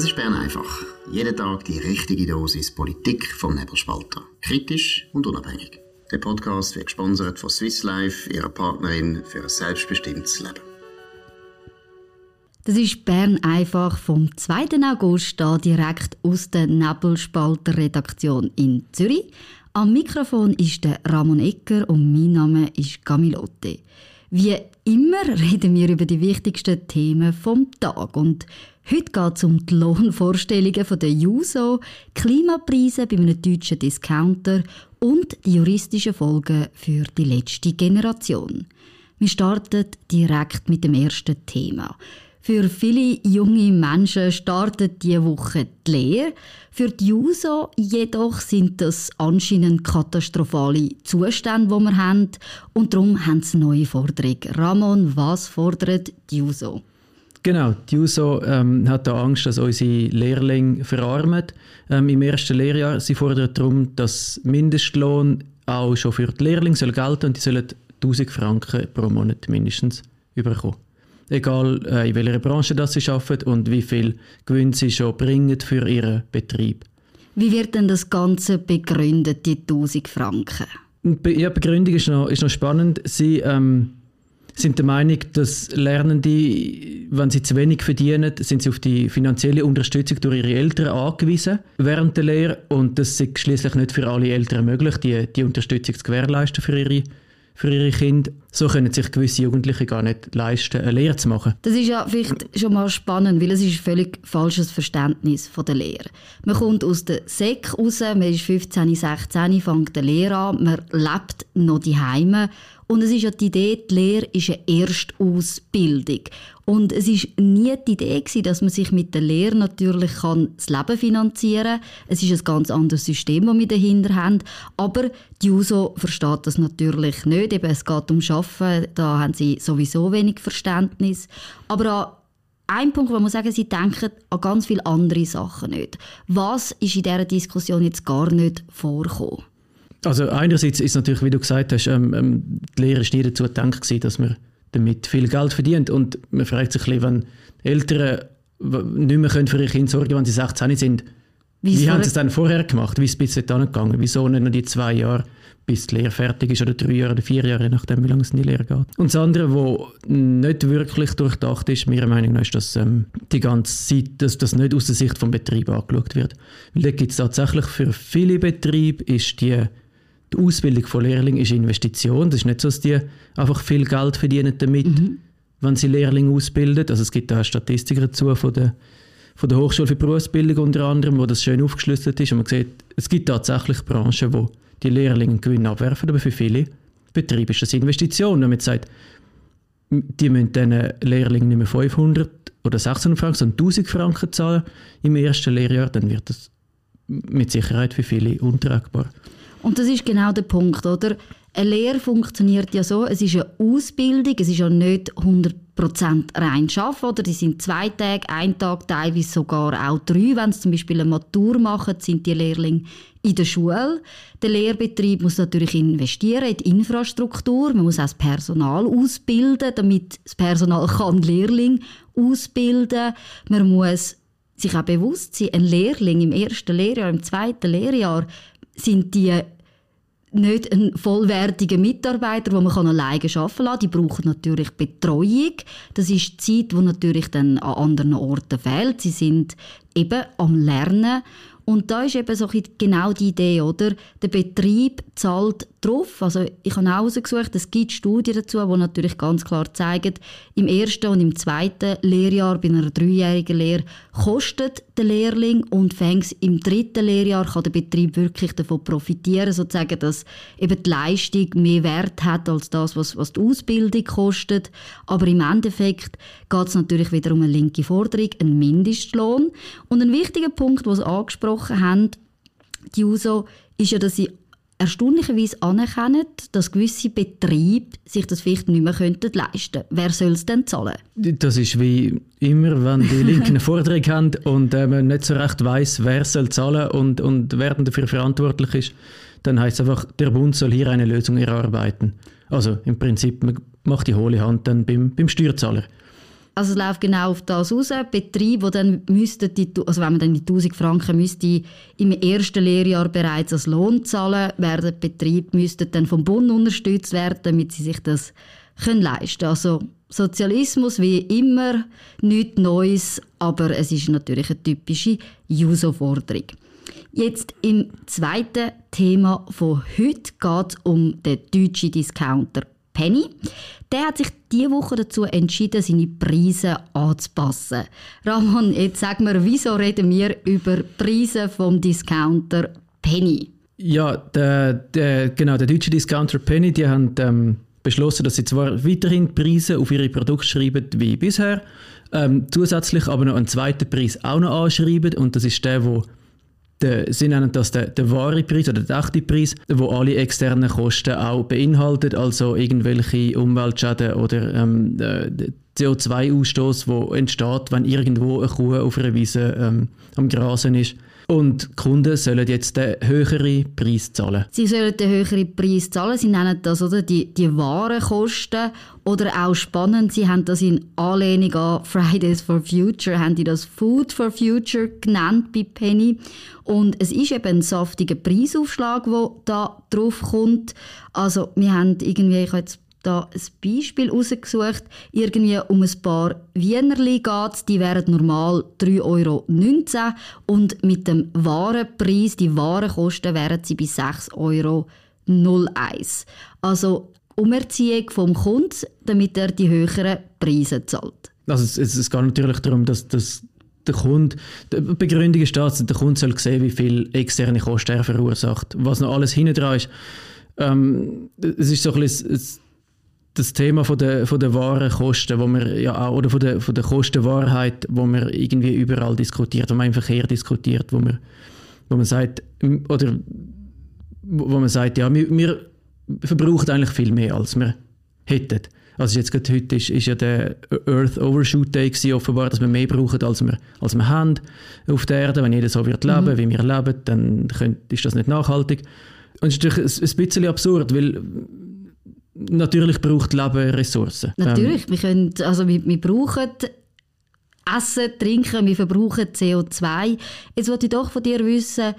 Das ist Bern einfach. Jeden Tag die richtige Dosis Politik vom Nebelspalter. Kritisch und unabhängig. Der Podcast wird gesponsert von Swiss Life, ihrer Partnerin für ein selbstbestimmtes Leben. Das ist Bern einfach vom 2. August da direkt aus der Nebelspalter Redaktion in Zürich. Am Mikrofon ist der Ramon Ecker und mein Name ist Camilote. Wie immer reden wir über die wichtigsten Themen vom Tag und heute geht es um die Lohnvorstellungen der JUSO, Klimapreise bei einem deutschen Discounter und die juristischen Folgen für die letzte Generation. Wir starten direkt mit dem ersten Thema. Für viele junge Menschen startet diese Woche die Lehre. Für die JUSO jedoch sind das anscheinend katastrophale Zustände, die wir haben. Und darum haben sie neue Forderungen. Ramon, was fordert die JUSO? Genau, die JUSO ähm, hat da Angst, dass unsere Lehrlinge verarmen ähm, im ersten Lehrjahr. Sie fordern darum, dass Mindestlohn auch schon für die Lehrlinge soll gelten und die sollen 1000 Franken pro Monat mindestens bekommen egal äh, in welcher Branche das sie arbeiten und wie viel Gewinn sie schon bringen für ihren Betrieb. Wie wird denn das Ganze begründet, die 1000 Franken? Be ja, Begründung ist noch, ist noch spannend. Sie ähm, sind der Meinung, dass Lernende, wenn sie zu wenig verdienen, sind sie auf die finanzielle Unterstützung durch ihre Eltern angewiesen während der Lehre und das ist schließlich nicht für alle Eltern möglich, die, die Unterstützung zu gewährleisten für ihre für ihre Kinder. So können sich gewisse Jugendliche gar nicht leisten, eine Lehre zu machen. Das ist ja vielleicht schon mal spannend, weil es ist ein völlig falsches Verständnis von der Lehre. Man kommt aus der Sek raus, man ist 15, 16, fängt die Lehre an, man lebt noch die Heime und es ist ja die Idee, die Lehre ist eine Erstausbildung. Und es ist nie die Idee gewesen, dass man sich mit der Lehre natürlich kann das Leben finanzieren kann. Es ist ein ganz anderes System, das wir dahinter haben. Aber die USO versteht das natürlich nicht. Eben, es geht um Arbeiten, da haben sie sowieso wenig Verständnis. Aber an ein Punkt, wo man sagen, sie denken an ganz viele andere Sachen nicht. Was ist in dieser Diskussion jetzt gar nicht vorgekommen? Also einerseits ist natürlich, wie du gesagt hast, ähm, ähm, die Lehre ist nie dazu gedacht gewesen, dass man damit viel Geld verdient. Und man fragt sich ein bisschen, wenn Eltern nicht mehr für ihre Kinder sorgen wenn sie 16 sind, Wieso wie haben sie es dann vorher gemacht? Wie ist es bis dahin gegangen? Wieso nicht nur die zwei Jahre, bis die Lehre fertig ist, oder drei Jahre oder vier Jahre, je nachdem, wie lange es in die Lehre geht? Und das andere, was nicht wirklich durchdacht ist, meiner Meinung nach, ist, dass ähm, die ganze Zeit, dass das nicht aus der Sicht des Betriebs angeschaut wird. Weil da gibt es tatsächlich für viele Betriebe ist die die Ausbildung von Lehrlingen ist Investition. Das ist nicht so, dass die einfach viel Geld verdienen damit, mhm. wenn sie Lehrlinge ausbilden. Also es gibt da Statistiken dazu von der, von der Hochschule für Berufsbildung unter anderem, wo das schön aufgeschlüsselt ist. Und man sieht, es gibt tatsächlich Branchen, wo die Lehrlinge Gewinn abwerfen, aber für viele Betriebe ist das Investition. Wenn man sagt, die müssen diesen Lehrlingen nicht mehr 500 oder 600 Franken, sondern 1000 Franken zahlen im ersten Lehrjahr, dann wird das mit Sicherheit für viele untragbar. Und das ist genau der Punkt, oder? Eine Lehre funktioniert ja so, es ist eine Ausbildung, es ist ja nicht 100% rein Arbeiten, oder? Die sind zwei Tage, ein Tag, teilweise sogar auch drei. Wenn sie zum Beispiel eine Matur machen, sind die Lehrlinge in der Schule. Der Lehrbetrieb muss natürlich investieren in die Infrastruktur, man muss auch das Personal ausbilden, damit das Personal kann Lehrling ausbilden. Man muss sich auch bewusst sein, ein Lehrling im ersten Lehrjahr, im zweiten Lehrjahr sind die nicht ein vollwertiger Mitarbeiter, wo man alleine arbeiten kann. Die brauchen natürlich Betreuung. Das ist die Zeit, die natürlich dann an anderen Orten fehlt. Sie sind eben am Lernen und da ist eben so genau die Idee, oder? Der Betrieb zahlt drauf. Also ich habe auch herausgesucht, es gibt Studien dazu, die natürlich ganz klar zeigen, im ersten und im zweiten Lehrjahr bei einer dreijährigen Lehre kostet der Lehrling und fängt im dritten Lehrjahr kann der Betrieb wirklich davon profitieren, sozusagen, dass eben die Leistung mehr Wert hat als das, was, was die Ausbildung kostet. Aber im Endeffekt geht es natürlich wieder um eine linke Forderung, einen Mindestlohn. Und ein wichtiger Punkt, was angesprochen angesprochen haben, die USO, ist ja, dass sie erstaunlicherweise anerkennen, dass gewisse Betriebe sich das vielleicht nicht mehr könnten leisten Wer soll es denn zahlen? Das ist wie immer, wenn die Linken eine Forderung haben und äh, man nicht so recht weiß, wer soll zahlen und, und wer dafür verantwortlich ist, dann heißt es einfach, der Bund soll hier eine Lösung erarbeiten. Also im Prinzip, man macht die hohle Hand dann beim, beim Steuerzahler. Also es läuft genau auf das raus. Betriebe, die dann müssten, die, also wenn man dann die 1000 Franken müsste im ersten Lehrjahr bereits als Lohn zahlen, werden Betriebe müssten dann vom Bund unterstützt werden, damit sie sich das können leisten. Also Sozialismus wie immer nichts Neues, aber es ist natürlich eine typische Juso-Forderung. Jetzt im zweiten Thema von heute geht es um den deutschen Discounter Penny. Der hat sich diese Woche dazu entschieden, seine Preise anzupassen. Ramon, jetzt sag mir, wieso reden wir über Preise vom Discounter Penny? Ja, der, der, genau, der deutsche Discounter Penny, die haben ähm, beschlossen, dass sie zwar weiterhin Preise auf ihre Produkte schreiben wie bisher, ähm, zusätzlich aber noch einen zweiten Preis auch noch anschreiben und das ist der, wo der, sie nennen das den, den wahren Preis oder den echten Preis, wo alle externen Kosten auch beinhaltet, also irgendwelche Umweltschäden oder ähm, CO2-Ausstoß, wo entsteht, wenn irgendwo eine Kuh auf einer Wiese ähm, am Grasen ist. Und die Kunden sollen jetzt den höheren Preis zahlen. Sie sollen den höheren Preis zahlen. Sie nennen das oder, die, die Warenkosten. Oder auch spannend, sie haben das in Anlehnung an Fridays for Future, haben die das Food for Future genannt bei Penny. Und es ist eben ein saftiger Preisaufschlag, der da drauf kommt. Also wir haben irgendwie, ich habe jetzt da ein Beispiel rausgesucht. Irgendwie um ein paar Wienerli geht Die wären normal 3,19 Euro. Und mit dem Warenpreis, die Warenkosten, wären sie bei 6,01 Euro. Also Umerziehung vom Kunden, damit er die höheren Preise zahlt. Also es, es, geht natürlich darum, dass, dass der Kunde, die Begründung ist dass der Kunde soll sehen, wie viel externe Kosten er verursacht. Was noch alles hinten dran ist. Ähm, es ist so ein bisschen das Thema von der, von der wahren Kosten, wo man ja oder von der, von der Kostenwahrheit, wo man irgendwie überall diskutiert, wo man im Verkehr diskutiert, wo man, wo man sagt, oder wo man sagt, ja, wir, wir verbrauchen eigentlich viel mehr, als wir hätten. Also jetzt gerade heute ist, ist ja der Earth Overshoot Day gewesen, offenbar, dass wir mehr brauchen, als wir, als wir haben auf der Erde. Wenn jeder so wird leben, mhm. wie wir leben, dann könnt, ist das nicht nachhaltig. Und es ist natürlich ein, ein bisschen absurd, weil natürlich braucht Leben Ressourcen. Natürlich, ähm, wir, können, also wir, wir brauchen Essen, Trinken, wir verbrauchen CO2. Jetzt wollte ich doch von dir wissen,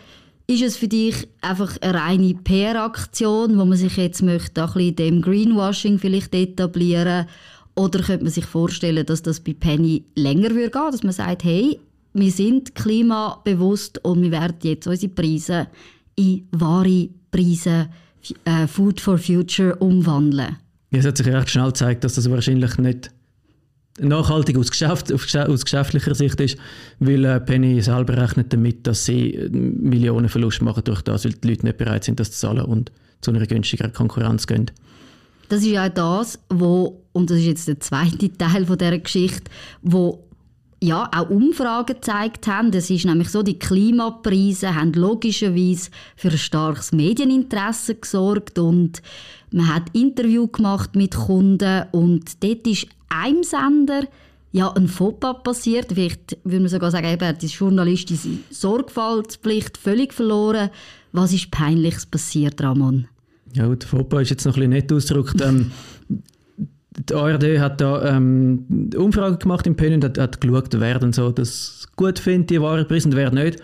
ist es für dich einfach eine reine PR-Aktion, wo man sich jetzt möchte, ein bisschen dem Greenwashing vielleicht etablieren oder könnte man sich vorstellen, dass das bei Penny länger würde gehen, dass man sagt, hey, wir sind klimabewusst und wir werden jetzt unsere Preise in wahre Preise äh, Food for Future umwandeln? Ja, es hat sich recht schnell gezeigt, dass das wahrscheinlich nicht nachhaltig aus, Geschäft, aus geschäftlicher Sicht ist, weil äh, Penny selber rechnet damit, dass sie äh, Millionen Verlust machen durch das, weil die Leute nicht bereit sind, das zu zahlen und zu einer günstigeren Konkurrenz gehen. Das ist ja das, wo, und das ist jetzt der zweite Teil von dieser Geschichte, wo ja, auch Umfragen gezeigt haben. Das ist nämlich so, die Klimapreise haben logischerweise für ein starkes Medieninteresse gesorgt und man hat Interview gemacht mit Kunden und dort ist einem Sender ja, ein Fauxpas passiert. Vielleicht würde man sogar sagen, er hat die journalistische Sorgfaltspflicht völlig verloren. Was ist Peinliches passiert, Ramon? Ja, der Fauxpas ist jetzt noch ein bisschen nett ausgedrückt. Ähm, die ARD hat da ähm, Umfrage gemacht im und hat, hat geschaut, wer denn so das gut findet, die Warenpreise und wer nicht.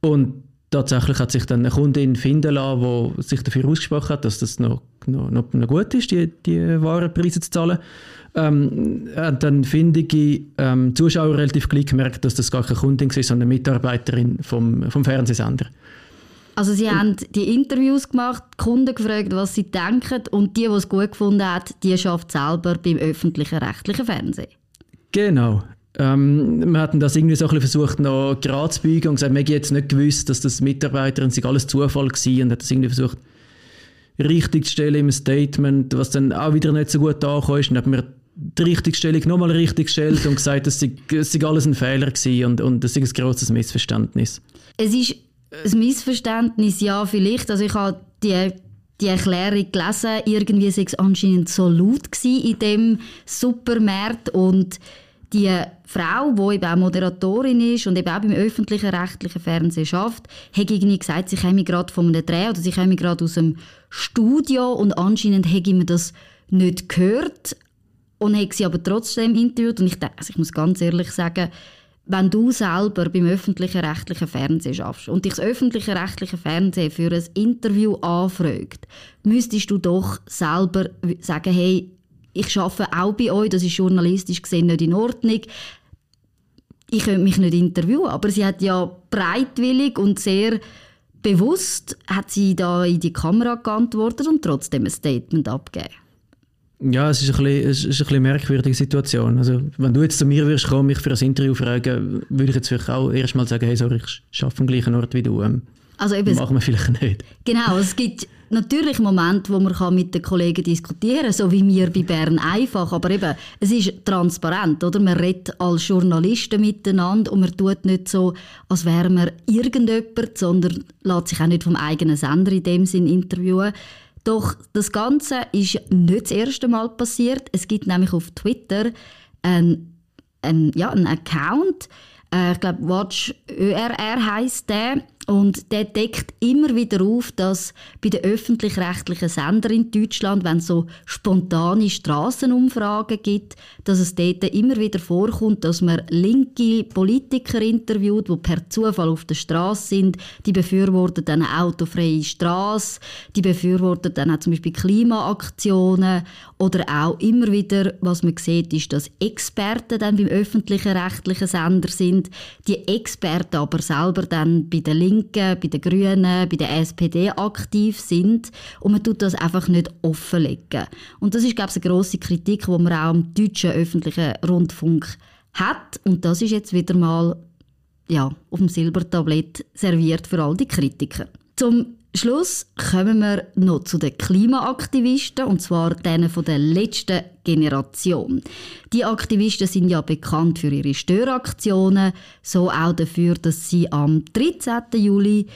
Und tatsächlich hat sich dann eine Kundin finden lassen, die sich dafür ausgesprochen hat, dass das noch, noch, noch, noch gut ist, die, die Warenpreise zu zahlen. Ähm, hat dann findige ähm, Zuschauer relativ gleich gemerkt, dass das gar keine Kundin war, sondern eine Mitarbeiterin vom, vom Fernsehsender. Also sie haben die Interviews gemacht, die Kunden gefragt, was sie denken und die, die es gut gefunden hat, die schafft selber beim öffentlichen rechtlichen Fernsehen. Genau. Ähm, wir hatten das irgendwie so ein bisschen versucht, noch gerade zu biegen und gesagt, wir haben jetzt nicht gewusst, dass das Mitarbeiterin sich alles Zufall war und hat das irgendwie versucht, richtig zu stellen im Statement, was dann auch wieder nicht so gut angekommen ist. Dann hat man die Richtigstellung nochmal richtig gestellt und gesagt, es sei, sei alles ein Fehler gewesen und, und das ist ein grosses Missverständnis. Es ist ein Missverständnis, ja, vielleicht. Also ich habe die, die Erklärung gelesen, irgendwie war es anscheinend so laut in dem Supermarkt und die Frau, die eben auch Moderatorin ist und eben auch beim öffentlichen rechtlichen Fernsehen schafft, hat irgendwie gesagt, sie käme gerade von einem Dreh oder sie käme gerade aus dem Studio und anscheinend hätte man das nicht gehört. und hat sie aber trotzdem interviewt. Und ich, also ich muss ganz ehrlich sagen, wenn du selber beim öffentlichen rechtlichen Fernsehen schaffst und dich das öffentliche rechtliche Fernsehen für ein Interview anfragt, müsstest du doch selber sagen, hey, ich schaffe auch bei euch, das ist journalistisch gesehen nicht in Ordnung. Ich könnte mich nicht interviewen, aber sie hat ja breitwillig und sehr bewusst hat sie da in die Kamera geantwortet und trotzdem ein Statement abgegeben. Ja, es ist, ein bisschen, es ist eine bisschen merkwürdige Situation. Also, wenn du jetzt zu mir würdest kommen, mich für ein Interview fragen, würde ich jetzt vielleicht auch erstmal sagen, hey, sorry, ich arbeite am gleichen Ort wie du. Ähm, also eben, machen wir vielleicht nicht. Genau, es gibt natürlich Momente, wo man mit den Kollegen diskutieren kann, so wie wir bei Bern einfach, aber eben, es ist transparent, oder? Man redet als Journalisten miteinander und man tut nicht so, als wäre man irgendjemand, sondern lässt sich auch nicht vom eigenen Sender in dem Sinn interviewen. Doch das Ganze ist nicht das erste Mal passiert. Es gibt nämlich auf Twitter einen, einen, ja, einen Account, äh, ich glaube Watch ÖRR heißt der und der deckt immer wieder auf, dass bei den öffentlich-rechtlichen Sendern in Deutschland, wenn es so spontane Straßenumfragen gibt, dass es dort immer wieder vorkommt, dass man linke Politiker interviewt, die per Zufall auf der Straße sind. Die befürworten dann eine autofreie Straße, die befürworten dann auch zum Beispiel Klimaaktionen oder auch immer wieder, was man sieht, ist, dass Experten dann beim öffentlichen rechtlichen Sender sind. Die Experten aber selber dann bei den Linken Linken, bei den Grünen, bei der SPD aktiv sind und man tut das einfach nicht offenlegen. Und das ist, glaube ich, eine grosse Kritik, die man auch am deutschen öffentlichen Rundfunk hat und das ist jetzt wieder mal ja, auf dem Silbertablett serviert für all die Kritiker. Zum Schluss kommen wir noch zu den Klimaaktivisten, und zwar denen von der letzten Generation. Die Aktivisten sind ja bekannt für ihre Störaktionen, so auch dafür, dass sie am 13. Juli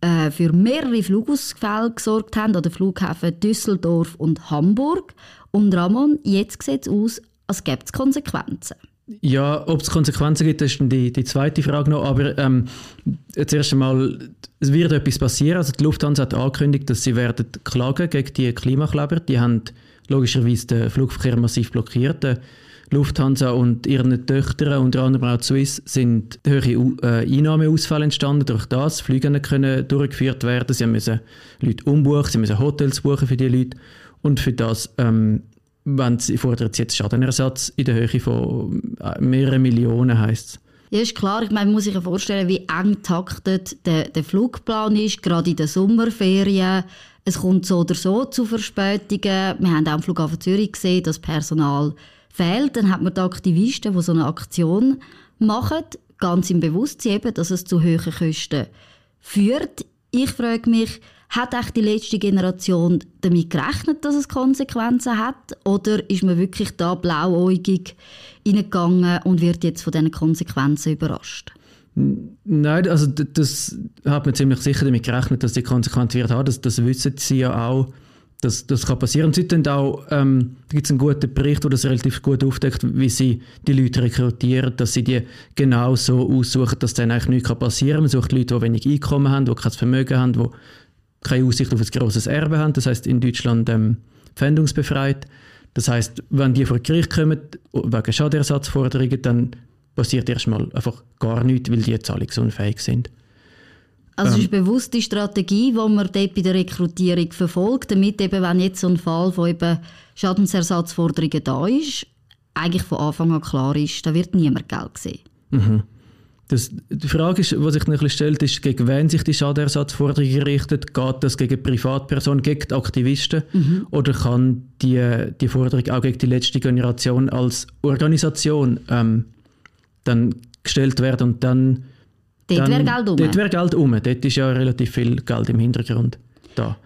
äh, für mehrere Flugausfälle gesorgt haben an den Flughäfen Düsseldorf und Hamburg. Und Ramon, jetzt sieht es aus, als gäbe es Konsequenzen. Ja, ob es Konsequenzen gibt, ist die, die zweite Frage noch. Aber ähm, zuerst einmal, es wird etwas passieren. Also die Lufthansa hat angekündigt, dass sie werden klagen gegen die Klimakleber. Die haben logischerweise den Flugverkehr massiv blockiert. Lufthansa und ihren Töchtern, unter anderem auch Swiss, sind höhere äh, Einnahmeausfälle entstanden. Durch das Flüge können durchgeführt werden. Sie müssen Leute umbuchen, sie müssen Hotels buchen für die Leute. Und für das ähm, wenn sie fordert jetzt Schadenersatz in der Höhe von äh, mehreren Millionen, heisst es. Ja, ist klar. Ich meine, man muss sich vorstellen, wie eng taktet der, der Flugplan ist, gerade in den Sommerferien. Es kommt so oder so zu Verspätungen. Wir haben auch am Flughafen Zürich gesehen, dass Personal fehlt. Dann hat man die Aktivisten, die so eine Aktion machen, ganz im Bewusstsein, eben, dass es zu hohen Kosten führt. Ich frage mich, hat echt die letzte Generation damit gerechnet, dass es Konsequenzen hat? Oder ist man wirklich da blauäugig hineingegangen und wird jetzt von diesen Konsequenzen überrascht? Nein, also das hat man ziemlich sicher damit gerechnet, dass die Konsequenz wird haben. Das, das wissen sie ja auch. Das, das kann passieren. Sie auch, ähm, gibt einen guten Bericht, der das relativ gut aufdeckt, wie sie die Leute rekrutieren, dass sie die genau so aussuchen, dass dann eigentlich nichts passieren kann. Man sucht Leute, die wenig Einkommen haben, die kein Vermögen haben, die keine Aussicht auf ein grosses Erbe haben, das heißt in Deutschland ähm, pfändungsbefreit. Das heißt, wenn die vor Gericht kommen wegen Schadenersatzforderungen, dann passiert erstmal einfach gar nichts, weil die zahlungsunfähig sind. Also es ist ähm, bewusst die Strategie, die man dort bei der Rekrutierung verfolgt, damit eben, wenn jetzt so ein Fall von eben Schadensersatzforderungen da ist, eigentlich von Anfang an klar ist, da wird niemand Geld sehen. Mhm. Das, die Frage, ist, die sich ein stellt, ist, gegen wen sich die Schadenersatzforderung richtet. Geht das gegen Privatpersonen, gegen die Aktivisten? Mhm. Oder kann die, die Forderung auch gegen die letzte Generation als Organisation ähm, dann gestellt werden und dann... Dort wäre Geld um. Dort wäre Geld um. Dort ist ja relativ viel Geld im Hintergrund da.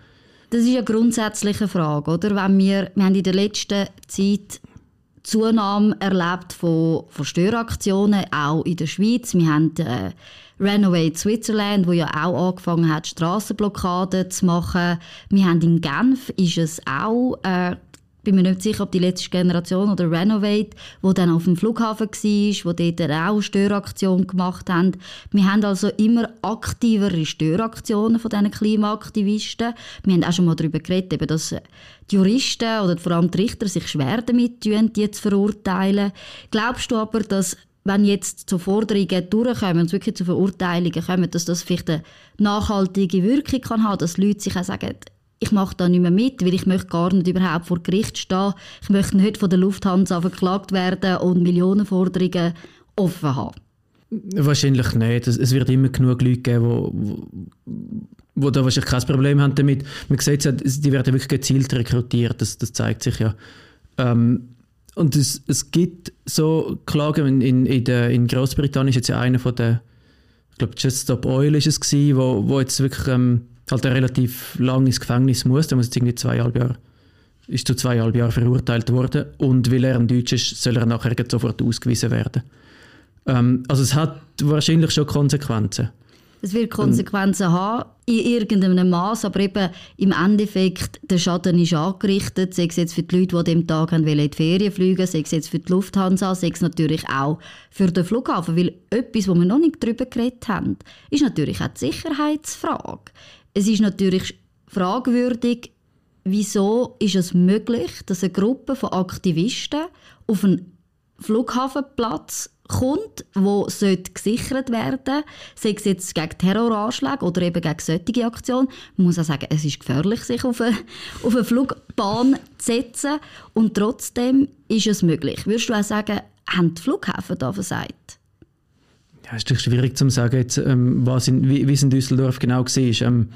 Das ist eine grundsätzliche Frage, oder? Wenn wir, wir haben in der letzten Zeit Zunahme erlebt von, von Störaktionen, auch in der Schweiz. Wir haben äh, Renovate Switzerland, wo ja auch angefangen hat, Strassenblockaden zu machen. Wir haben in Genf ist es auch äh, bin mir nicht sicher, ob die letzte Generation oder Renovate, wo dann auf dem Flughafen war, wo dort auch eine Störaktion gemacht haben. Wir haben also immer aktivere Störaktionen von diesen Klimaaktivisten. Wir haben auch schon mal darüber geredet, dass die Juristen oder vor allem die Richter sich schwer damit tun, die zu verurteilen. Glaubst du aber, dass wenn jetzt zu Forderungen durchkommen und wirklich zu Verurteilungen kommen, dass das vielleicht eine nachhaltige Wirkung kann haben, dass Leute sich auch sagen, ich mache da nicht mehr mit, weil ich möchte gar nicht überhaupt vor Gericht stehen. Ich möchte nicht von der Lufthansa verklagt werden und Millionenforderungen offen haben. Wahrscheinlich nicht. Es wird immer genug Leute geben, wo, wo da wahrscheinlich kein Problem haben damit. Man sieht ja, die werden wirklich gezielt rekrutiert, das, das zeigt sich ja. Ähm, und es, es gibt so Klagen, in, in, in, der, in Großbritannien ist jetzt ja einer von der, ich glaube Just Stop Oil ist es gewesen, wo, wo jetzt wirklich ähm, halt relativ lang ins Gefängnis muss, der muss jetzt irgendwie zweieinhalb Jahre, ist zu zweieinhalb Jahren verurteilt worden und weil er ein Deutsch ist, soll er nachher sofort ausgewiesen werden. Ähm, also es hat wahrscheinlich schon Konsequenzen. Es wird Konsequenzen haben, in irgendeinem Maß, aber eben im Endeffekt, der Schaden ist angerichtet, sei es jetzt für die Leute, die an dem Tag in die Ferien fliegen, sei es jetzt für die Lufthansa, sei es natürlich auch für den Flughafen, weil etwas, wo wir noch nicht darüber geredet haben, ist natürlich auch die Sicherheitsfrage. Es ist natürlich fragwürdig, wieso ist es möglich, dass eine Gruppe von Aktivisten auf einen Flughafenplatz kommt, wo gesichert werden sei es jetzt gegen Terroranschläge oder eben gegen solche Aktionen. Man muss auch sagen, es ist gefährlich, sich auf eine, auf eine Flugbahn zu setzen und trotzdem ist es möglich. Würdest du auch sagen, haben die Flughäfen da versagt? Ja, ist schwierig zu sagen, jetzt, ähm, was in, wie, wie es in Düsseldorf genau war. Ähm,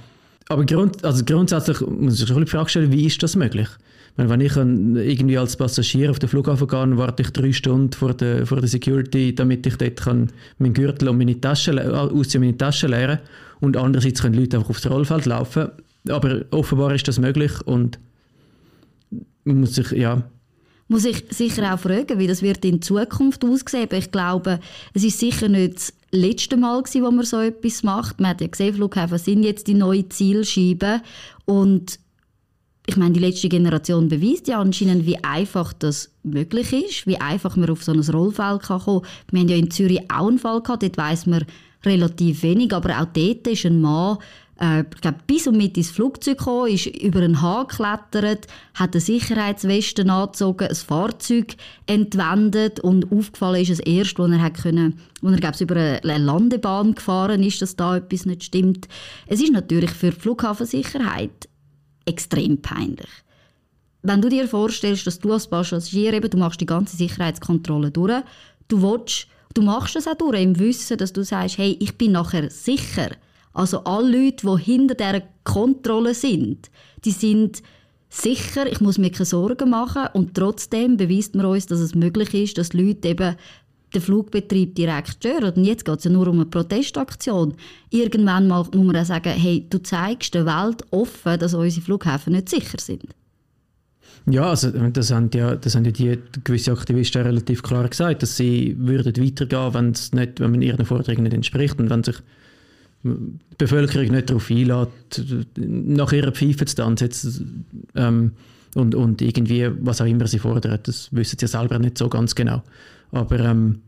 aber grund, also grundsätzlich muss ich schon die Frage stellen, wie ist das möglich? Wenn ich irgendwie als Passagier auf den Flughafen gehe, warte ich drei Stunden vor der, vor der Security, damit ich dort kann meinen Gürtel und meine Tasche, ausziehen, meine Tasche leeren Und andererseits können Leute einfach aufs Rollfeld laufen. Aber offenbar ist das möglich und man muss sich, ja, muss ich sicher auch fragen, wie das wird in Zukunft aussehen. Ich glaube, es ist sicher nicht das letzte Mal gewesen, wo man so etwas macht. Man hat ja gesehen, Flughäfen sind jetzt die neue Zielscheibe und ich meine, die letzte Generation beweist ja anscheinend, wie einfach das möglich ist, wie einfach man auf so ein Rollfeld kann kommen kann. Wir haben ja in Zürich auch einen Fall gehabt, dort weiss man relativ wenig, aber auch dort ist ein Mann äh, ich glaube, bis und mit ins Flugzeug gekommen, ist über einen Hahn geklettert, hat eine Sicherheitsweste angezogen, ein Fahrzeug entwendet und aufgefallen ist es erst, als er hat können, als er glaub, über eine Landebahn gefahren ist, dass da etwas nicht stimmt. Es ist natürlich für die Flughafensicherheit extrem peinlich. Wenn du dir vorstellst, dass du als Passagier eben, du machst die ganze Sicherheitskontrolle durch, du willst, du machst es auch durch, im Wissen, dass du sagst, hey, ich bin nachher sicher. Also alle Leute, die hinter dieser Kontrolle sind, die sind sicher, ich muss mir keine Sorgen machen und trotzdem beweist man uns, dass es möglich ist, dass Leute eben den Flugbetrieb direkt stören. Und jetzt geht es ja nur um eine Protestaktion. Irgendwann mal muss man auch sagen, hey, du zeigst der Welt offen, dass unsere Flughäfen nicht sicher sind. Ja, also das haben ja, das haben ja die gewisse Aktivisten relativ klar gesagt, dass sie würden weitergehen, nicht, wenn man ihren Forderungen nicht entspricht und wenn sich die Bevölkerung nicht darauf einlädt, nach ihrer Pfeife zu tanzen ähm, und, und irgendwie, was auch immer sie fordern, das wissen sie selber nicht so ganz genau. Aber ähm,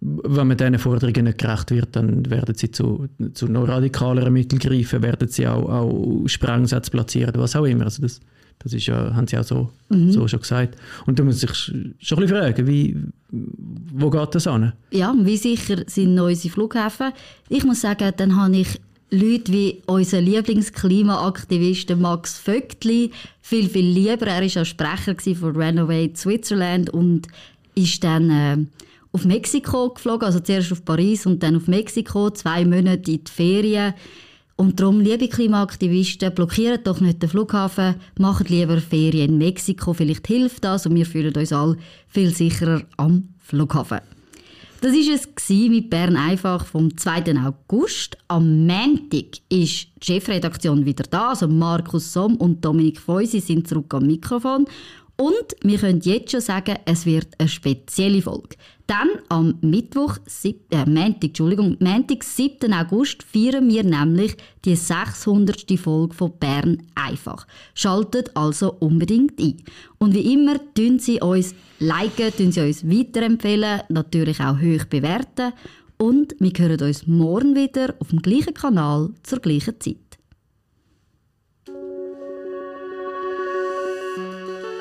wenn man diesen Forderungen nicht gerecht wird, dann werden sie zu, zu noch radikaleren Mitteln greifen, werden sie auch, auch Sprengsätze platzieren, was auch immer. Also das, das ist ja, haben sie auch so, mhm. so schon gesagt. Und da muss sich schon ein bisschen fragen, wie, wo geht das an? Ja, wie sicher sind unsere Flughäfen? Ich muss sagen, dann habe ich Leute wie unser Lieblingsklimaaktivist Max Vögtli viel, viel lieber. Er war ja Sprecher von Renovate Switzerland und ist dann äh, auf Mexiko geflogen, also zuerst auf Paris und dann auf Mexiko, zwei Monate in die Ferien. Und darum, liebe Klimaaktivisten, blockiert doch nicht den Flughafen, macht lieber Ferien in Mexiko, vielleicht hilft das und wir fühlen uns alle viel sicherer am Flughafen. Das war es mit Bern einfach vom 2. August. Am Montag ist die Chefredaktion wieder da, also Markus Somm und Dominik Feusi sind zurück am Mikrofon und wir können jetzt schon sagen, es wird eine spezielle Folge. Dann am Mittwoch, äh, Montag, Entschuldigung, Montag, 7. August feiern wir nämlich die 600. Folge von Bern einfach. Schaltet also unbedingt ein. Und wie immer, tun Sie uns liken, tun Sie uns weiterempfehlen, natürlich auch hoch bewerten. Und wir hören uns morgen wieder auf dem gleichen Kanal zur gleichen Zeit.